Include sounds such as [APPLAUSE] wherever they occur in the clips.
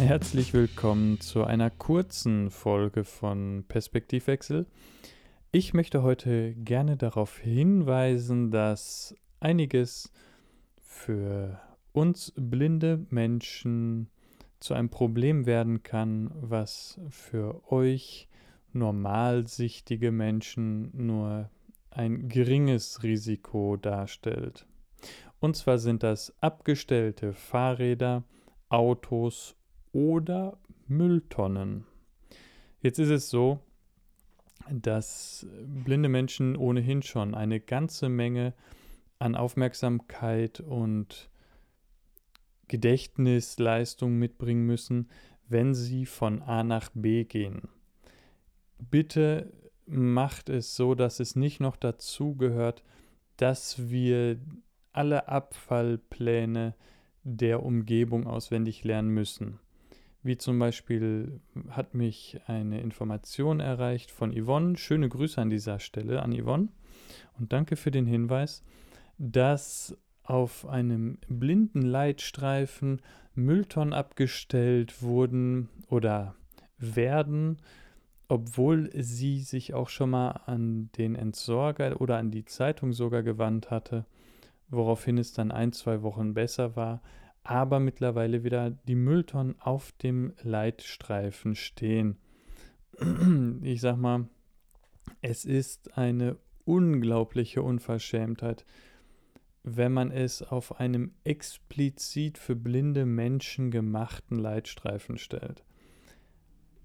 Herzlich willkommen zu einer kurzen Folge von Perspektivwechsel. Ich möchte heute gerne darauf hinweisen, dass einiges für uns blinde Menschen zu einem Problem werden kann, was für euch normalsichtige Menschen nur ein geringes Risiko darstellt. Und zwar sind das abgestellte Fahrräder, Autos oder Mülltonnen. Jetzt ist es so, dass blinde Menschen ohnehin schon eine ganze Menge an Aufmerksamkeit und Gedächtnisleistung mitbringen müssen, wenn sie von A nach B gehen. Bitte macht es so, dass es nicht noch dazu gehört, dass wir alle Abfallpläne der Umgebung auswendig lernen müssen. Wie zum Beispiel hat mich eine Information erreicht von Yvonne. Schöne Grüße an dieser Stelle an Yvonne und danke für den Hinweis, dass auf einem blinden Leitstreifen Mülltonnen abgestellt wurden oder werden, obwohl sie sich auch schon mal an den Entsorger oder an die Zeitung sogar gewandt hatte, woraufhin es dann ein, zwei Wochen besser war, aber mittlerweile wieder die Mülltonnen auf dem Leitstreifen stehen. [CLEARS THROAT] Ich sag mal, es ist eine unglaubliche Unverschämtheit, wenn man es auf einem explizit für blinde Menschen gemachten Leitstreifen stellt.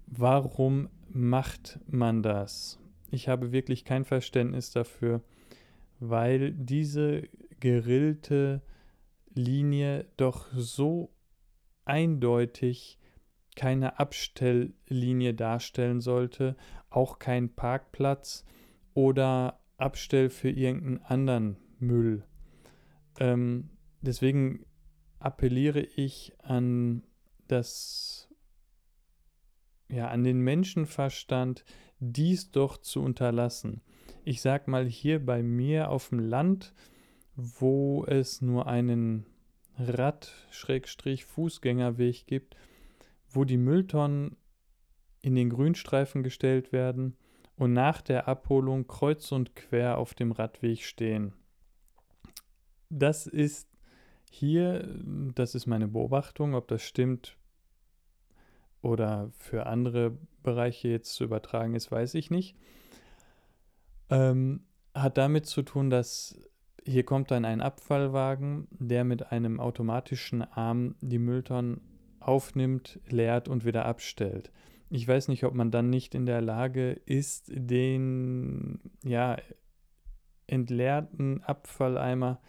Warum macht man das? Ich habe wirklich kein Verständnis dafür, weil diese gerillte Linie doch so eindeutig keine Abstelllinie darstellen sollte, auch kein Parkplatz oder Abstell für irgendeinen anderen Müll. Ähm, deswegen appelliere ich an das, ja, an den Menschenverstand, dies doch zu unterlassen. Ich sag mal hier bei mir auf dem Land, wo es nur einen Rad-Fußgängerweg gibt, wo die Mülltonnen in den Grünstreifen gestellt werden und nach der Abholung kreuz und quer auf dem Radweg stehen. Das ist hier, das ist meine Beobachtung, ob das stimmt oder für andere Bereiche jetzt zu übertragen ist, weiß ich nicht. Ähm, hat damit zu tun, dass hier kommt dann ein Abfallwagen, der mit einem automatischen Arm die Mülltonnen aufnimmt, leert und wieder abstellt. Ich weiß nicht, ob man dann nicht in der Lage ist, den ja, entleerten Abfalleimer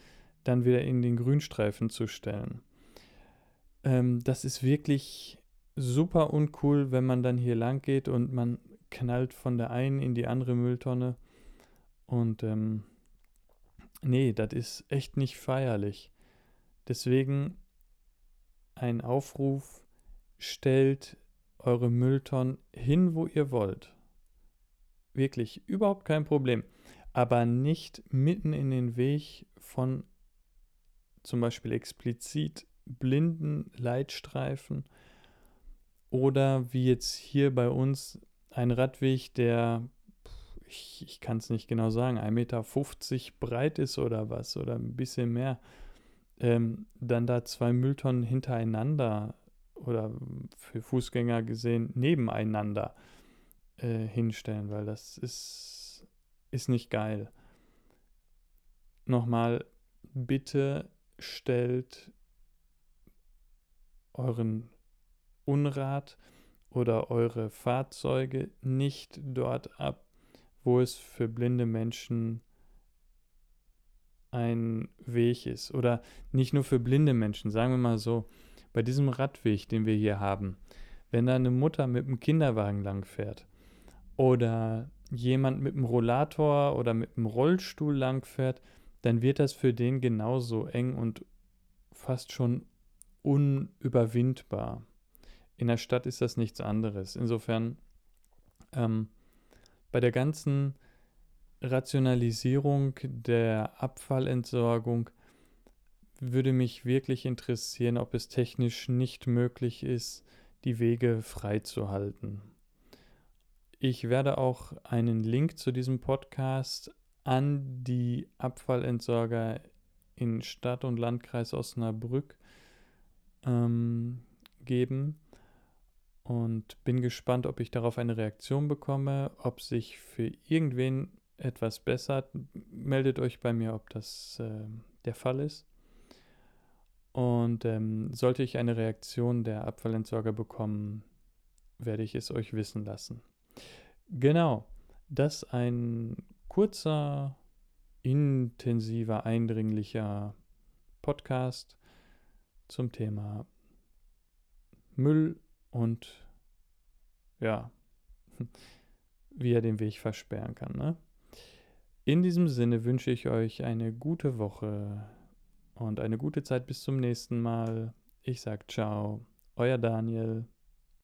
dann wieder in den Grünstreifen zu stellen. Ähm, das ist wirklich super uncool, wenn man dann hier lang geht und man knallt von der einen in die andere Mülltonne. Und ähm, Nee, das ist echt nicht feierlich. Deswegen ein Aufruf, stellt eure Mülltonnen hin, wo ihr wollt. Wirklich, überhaupt kein Problem. Aber nicht mitten in den Weg von zum Beispiel explizit blinden Leitstreifen oder wie jetzt hier bei uns ein Radweg, der ich, ich kann es nicht genau sagen, 1,50 Meter breit ist oder was oder ein bisschen mehr, ähm, dann da zwei Mülltonnen hintereinander oder für Fußgänger gesehen nebeneinander äh, hinstellen, weil das ist, ist nicht geil. Nochmal, bitte stellt euren Unrat oder eure Fahrzeuge nicht dort ab, wo es für blinde Menschen ein Weg ist. Oder nicht nur für blinde Menschen, sagen wir mal so, bei diesem Radweg, den wir hier haben, wenn da eine Mutter mit einem Kinderwagen langfährt oder jemand mit einem Rollator oder mit einem Rollstuhl langfährt, dann wird das für den genauso eng und fast schon unüberwindbar. In der Stadt ist das nichts anderes. Insofern ähm, bei der ganzen Rationalisierung der Abfallentsorgung würde mich wirklich interessieren, ob es technisch nicht möglich ist, die Wege freizuhalten. Ich werde auch einen Link zu diesem Podcast an die Abfallentsorger in Stadt und Landkreis Osnabrück ähm, geben und bin gespannt, ob ich darauf eine Reaktion bekomme, ob sich für irgendwen etwas bessert. Meldet euch bei mir, ob das äh, der Fall ist. Und ähm, sollte ich eine Reaktion der Abfallentsorger bekommen, werde ich es euch wissen lassen. Genau, das ein kurzer, intensiver, eindringlicher Podcast zum Thema Müll und ja, [LAUGHS] wie er den Weg versperren kann. Ne? In diesem Sinne wünsche ich euch eine gute Woche und eine gute Zeit bis zum nächsten Mal. Ich sage ciao, euer Daniel.